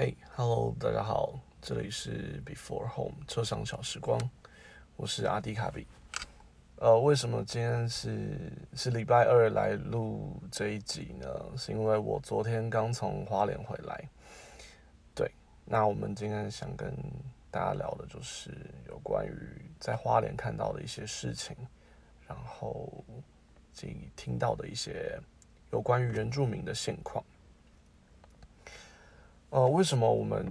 嘿，Hello，大家好，这里是 Before Home 车上小时光，我是阿迪卡比。呃，为什么今天是是礼拜二来录这一集呢？是因为我昨天刚从花莲回来。对，那我们今天想跟大家聊的就是有关于在花莲看到的一些事情，然后及听到的一些有关于原住民的现况。呃，为什么我们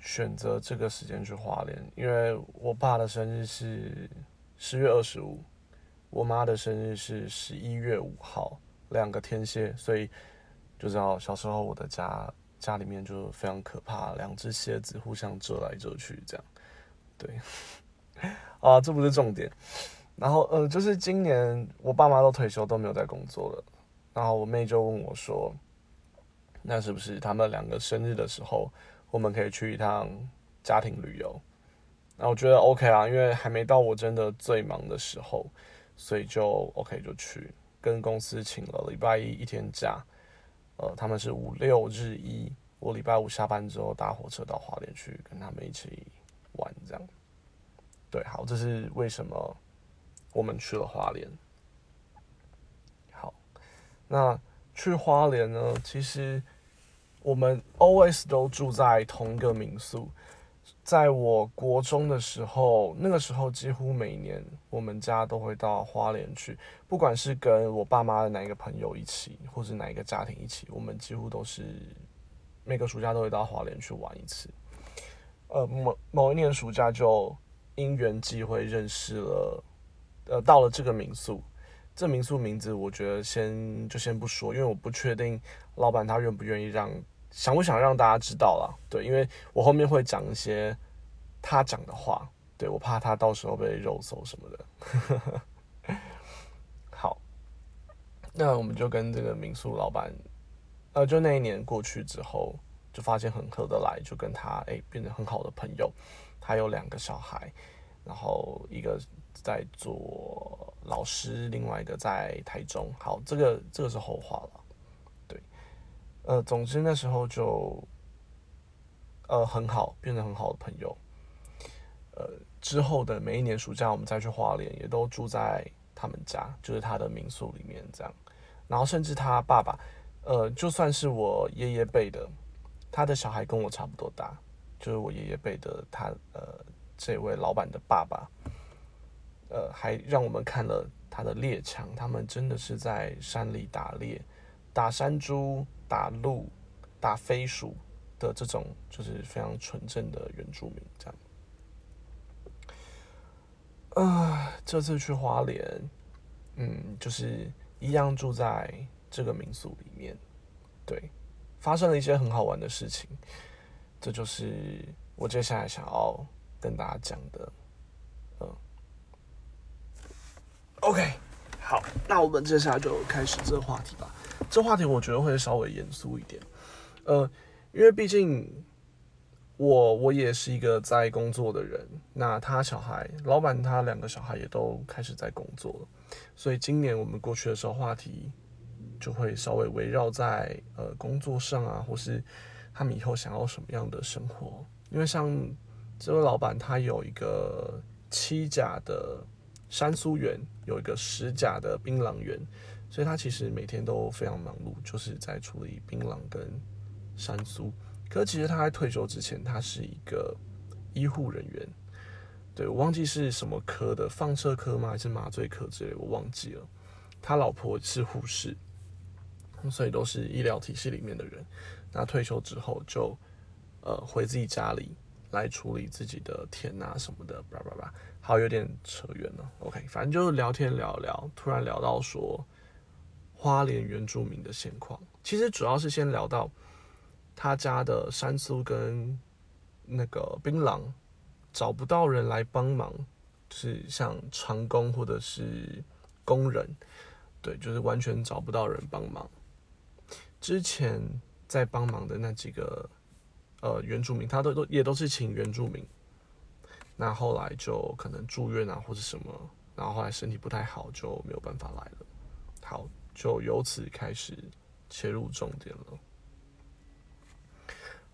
选择这个时间去花莲？因为我爸的生日是十月二十五，我妈的生日是十一月五号，两个天蝎，所以就知道小时候我的家家里面就非常可怕，两只蝎子互相折来折去，这样。对，啊，这不是重点。然后，呃，就是今年我爸妈都退休，都没有在工作了。然后我妹就问我说。那是不是他们两个生日的时候，我们可以去一趟家庭旅游？那我觉得 OK 啊，因为还没到我真的最忙的时候，所以就 OK 就去，跟公司请了礼拜一一天假。呃，他们是五六日一，我礼拜五下班之后搭火车到华联去跟他们一起玩，这样。对，好，这是为什么我们去了华联。好，那。去花莲呢，其实我们 always 都住在同一个民宿。在我国中的时候，那个时候几乎每年我们家都会到花莲去，不管是跟我爸妈的哪一个朋友一起，或是哪一个家庭一起，我们几乎都是每个暑假都会到花莲去玩一次。呃，某某一年暑假就因缘际会认识了，呃，到了这个民宿。这民宿名字，我觉得先就先不说，因为我不确定老板他愿不愿意让，想不想让大家知道啦。对，因为我后面会讲一些他讲的话，对我怕他到时候被肉搜什么的。好，那我们就跟这个民宿老板，呃，就那一年过去之后，就发现很合得来，就跟他哎变成很好的朋友。他有两个小孩，然后一个。在做老师，另外一个在台中。好，这个这个是后话了。对，呃，总之那时候就，呃，很好，变成很好的朋友。呃，之后的每一年暑假，我们再去花莲，也都住在他们家，就是他的民宿里面这样。然后甚至他爸爸，呃，就算是我爷爷辈的，他的小孩跟我差不多大，就是我爷爷辈的他，呃，这位老板的爸爸。呃，还让我们看了他的猎枪，他们真的是在山里打猎，打山猪、打鹿、打飞鼠的这种，就是非常纯正的原住民这样。啊，这次去花莲，嗯，就是一样住在这个民宿里面，对，发生了一些很好玩的事情，这就是我接下来想要跟大家讲的。OK，好，那我们接下来就开始这个话题吧。这话题我觉得会稍微严肃一点，呃，因为毕竟我我也是一个在工作的人，那他小孩老板他两个小孩也都开始在工作了，所以今年我们过去的时候话题就会稍微围绕在呃工作上啊，或是他们以后想要什么样的生活。因为像这位老板他有一个七甲的。山苏园有一个十甲的槟榔园，所以他其实每天都非常忙碌，就是在处理槟榔跟山苏。可其实他在退休之前，他是一个医护人员，对我忘记是什么科的，放射科吗？还是麻醉科之类，我忘记了。他老婆是护士，所以都是医疗体系里面的人。那退休之后就呃回自己家里。来处理自己的田啊什么的，叭叭叭，好有点扯远了。OK，反正就是聊天聊聊，突然聊到说花莲原住民的现况。其实主要是先聊到他家的山苏跟那个槟榔找不到人来帮忙，是像长工或者是工人，对，就是完全找不到人帮忙。之前在帮忙的那几个。呃，原住民他都都也都是请原住民，那后来就可能住院啊或者什么，然后后来身体不太好就没有办法来了。好，就由此开始切入重点了。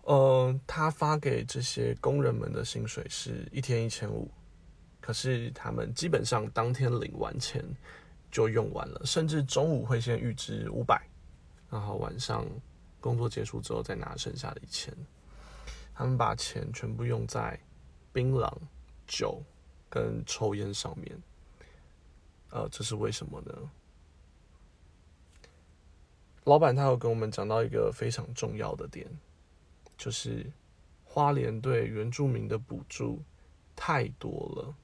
呃，他发给这些工人们的薪水是一天一千五，可是他们基本上当天领完钱就用完了，甚至中午会先预支五百，然后晚上工作结束之后再拿剩下的一千。他们把钱全部用在槟榔、酒跟抽烟上面。呃，这是为什么呢？老板他有跟我们讲到一个非常重要的点，就是花莲对原住民的补助太多了。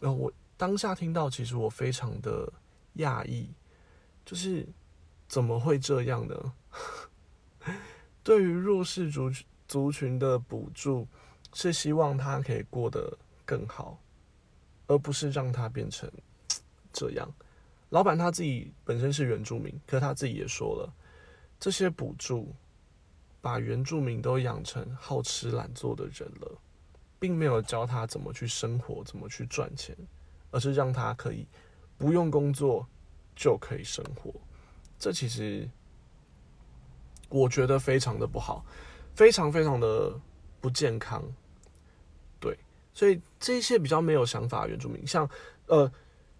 然后我当下听到，其实我非常的讶异，就是怎么会这样呢？对于弱势族族群的补助，是希望他可以过得更好，而不是让他变成 这样。老板他自己本身是原住民，可他自己也说了，这些补助把原住民都养成好吃懒做的人了，并没有教他怎么去生活，怎么去赚钱，而是让他可以不用工作就可以生活。这其实我觉得非常的不好，非常非常的不健康。所以这些比较没有想法的原住民，像呃，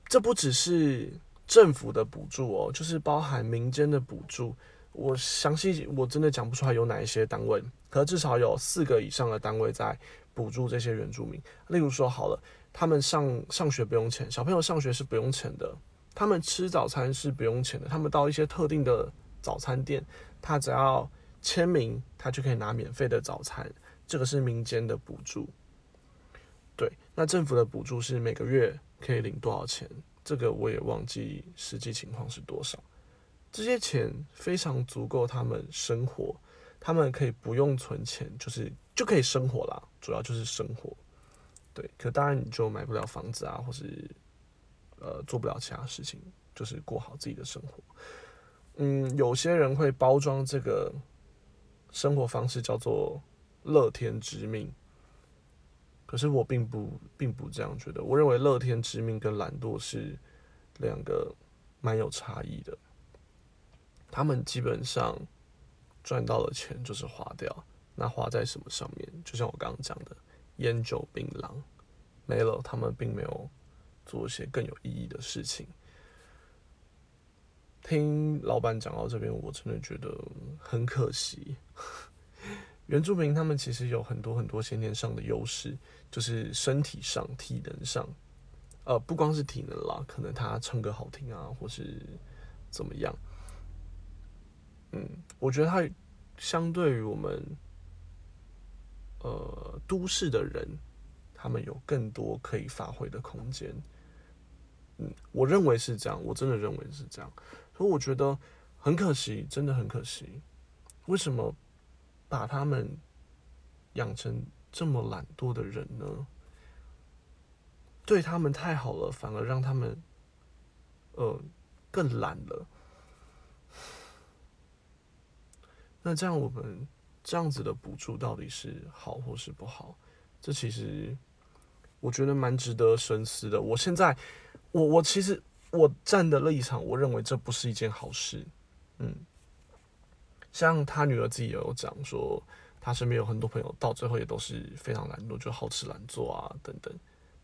这不只是。政府的补助哦，就是包含民间的补助。我详细我真的讲不出来有哪一些单位，可至少有四个以上的单位在补助这些原住民。例如说，好了，他们上上学不用钱，小朋友上学是不用钱的，他们吃早餐是不用钱的，他们到一些特定的早餐店，他只要签名，他就可以拿免费的早餐。这个是民间的补助。对，那政府的补助是每个月可以领多少钱？这个我也忘记实际情况是多少，这些钱非常足够他们生活，他们可以不用存钱，就是就可以生活啦，主要就是生活。对，可当然你就买不了房子啊，或是呃做不了其他事情，就是过好自己的生活。嗯，有些人会包装这个生活方式叫做乐天之命。可是我并不并不这样觉得，我认为乐天知命跟懒惰是两个蛮有差异的。他们基本上赚到了钱就是花掉，那花在什么上面？就像我刚刚讲的，烟酒槟榔没了，他们并没有做一些更有意义的事情。听老板讲到这边，我真的觉得很可惜。原住民他们其实有很多很多先天上的优势，就是身体上、体能上，呃，不光是体能啦，可能他唱歌好听啊，或是怎么样。嗯，我觉得他相对于我们，呃，都市的人，他们有更多可以发挥的空间。嗯，我认为是这样，我真的认为是这样，所以我觉得很可惜，真的很可惜。为什么？把他们养成这么懒惰的人呢？对他们太好了，反而让他们呃更懒了。那这样我们这样子的补助到底是好或是不好？这其实我觉得蛮值得深思的。我现在我我其实我站的立场，我认为这不是一件好事。嗯。像他女儿自己也有讲说，他身边有很多朋友，到最后也都是非常懒惰，就好吃懒做啊等等，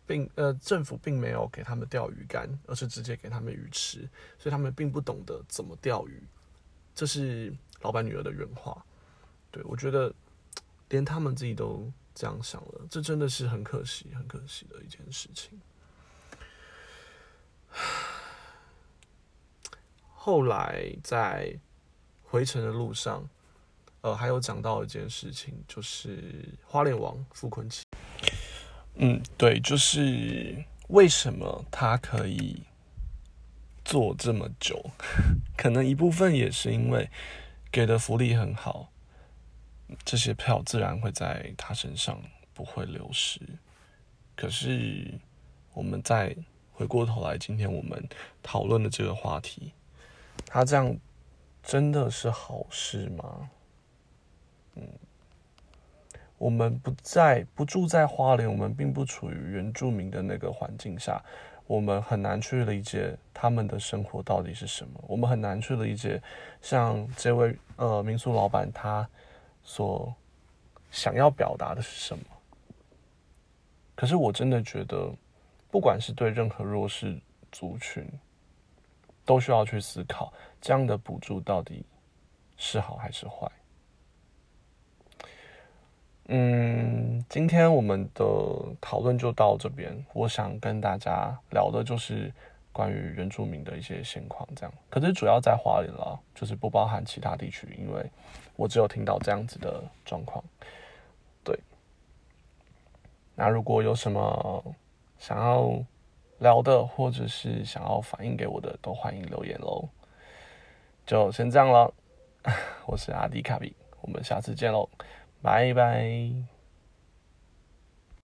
并呃政府并没有给他们钓鱼竿，而是直接给他们鱼吃，所以他们并不懂得怎么钓鱼。这是老板女儿的原话。对我觉得，连他们自己都这样想了，这真的是很可惜、很可惜的一件事情。后来在。回程的路上，呃，还有讲到一件事情，就是花脸王傅坤奇。嗯，对，就是为什么他可以做这么久？可能一部分也是因为给的福利很好，这些票自然会在他身上不会流失。可是，我们再回过头来，今天我们讨论的这个话题，他这样。真的是好事吗？嗯，我们不在不住在花莲，我们并不处于原住民的那个环境下，我们很难去理解他们的生活到底是什么。我们很难去理解，像这位呃民宿老板，他所想要表达的是什么。可是我真的觉得，不管是对任何弱势族群，都需要去思考这样的补助到底是好还是坏。嗯，今天我们的讨论就到这边。我想跟大家聊的就是关于原住民的一些现况，这样。可是主要在花莲了，就是不包含其他地区，因为我只有听到这样子的状况。对。那如果有什么想要聊的，或者是想要反映给我的，都欢迎留言喽。就先这样了，我是阿迪卡比，我们下次见喽。拜拜。